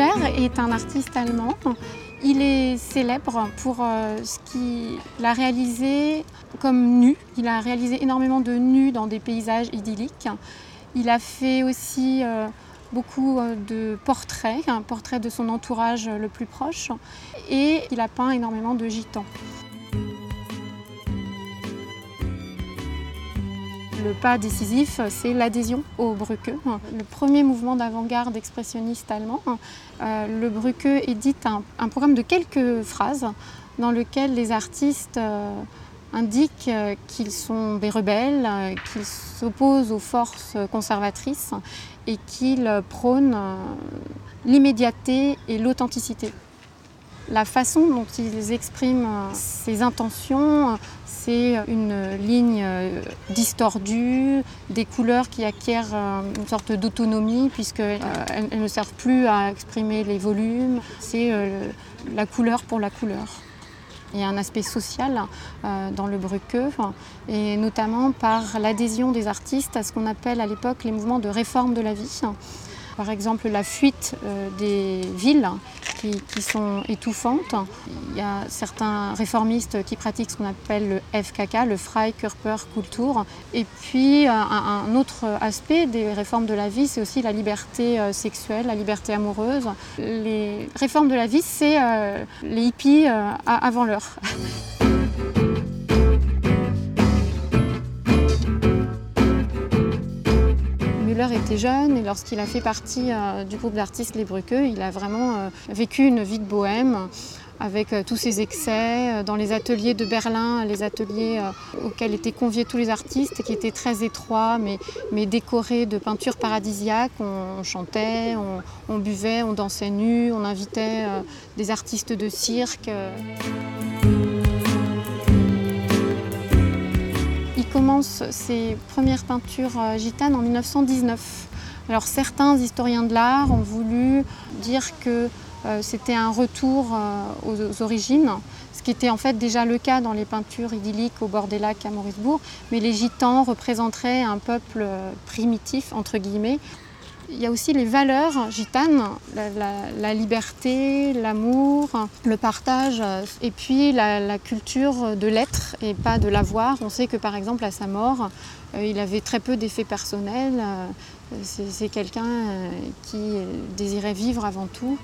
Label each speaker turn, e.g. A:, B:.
A: est un artiste allemand. Il est célèbre pour euh, ce qu'il a réalisé comme nu. Il a réalisé énormément de nus dans des paysages idylliques. Il a fait aussi euh, beaucoup euh, de portraits, un portrait de son entourage le plus proche. Et il a peint énormément de gitans. Le pas décisif, c'est l'adhésion au Brücke, le premier mouvement d'avant-garde expressionniste allemand. Euh, le Brücke édite un, programme de quelques phrases dans lequel les artistes euh, indiquent euh, qu'ils sont des rebelles, qu'ils s'opposent aux forces conservatrices et qu'ils prônent l'immédiateté et l'authenticité. La façon dont ils expriment ces intentions, c'est une ligne euh, distordue, des couleurs qui acquièrent euh, une sorte d'autonomie puisqu'elles euh, ne servent plus à exprimer les volumes. C'est la couleur pour la couleur. Il y a un aspect social dans le Brücke, et notamment par l'adhésion des artistes à ce qu'on appelle à l'époque les mouvements de réforme de la vie. Par exemple, la fuite des villes qui, sont étouffantes. Il y a certains réformistes qui pratiquent ce qu'on appelle le FKK, le Freikörperkultur. Et puis euh, un, autre aspect des réformes de la vie, c'est aussi la liberté euh, sexuelle, la liberté amoureuse. Les réformes de la vie, c'est euh, les hippies avant l'heure. Était jeune et lorsqu'il a fait partie euh, du groupe d'artistes Les Bruqueux, il a vraiment euh, vécu une vie de bohème avec euh, tous ses excès. Dans les ateliers de Berlin, les ateliers auxquels étaient conviés tous les artistes, qui étaient très étroits, mais décorés de peintures paradisiaques. On, chantait, on, buvait, on dansait nu, on invitait des artistes de cirque. Commence ses premières peintures euh, gitanes en 1919. Alors certains historiens de l'art ont voulu dire que euh, c'était un retour euh, aux, origines, ce qui était en fait déjà le cas dans les peintures idylliques au bord des lacs à Maurice-Bourg, mais les gitans représenteraient un peuple primitif, entre guillemets, il y a aussi les valeurs gitanes, la, liberté, l'amour, le partage, et puis la, culture de l'être et pas de l'avoir. On sait que par exemple à sa mort, euh, il avait très peu d'effets personnels. Euh, c'est quelqu'un euh, qui désirait vivre avant tout.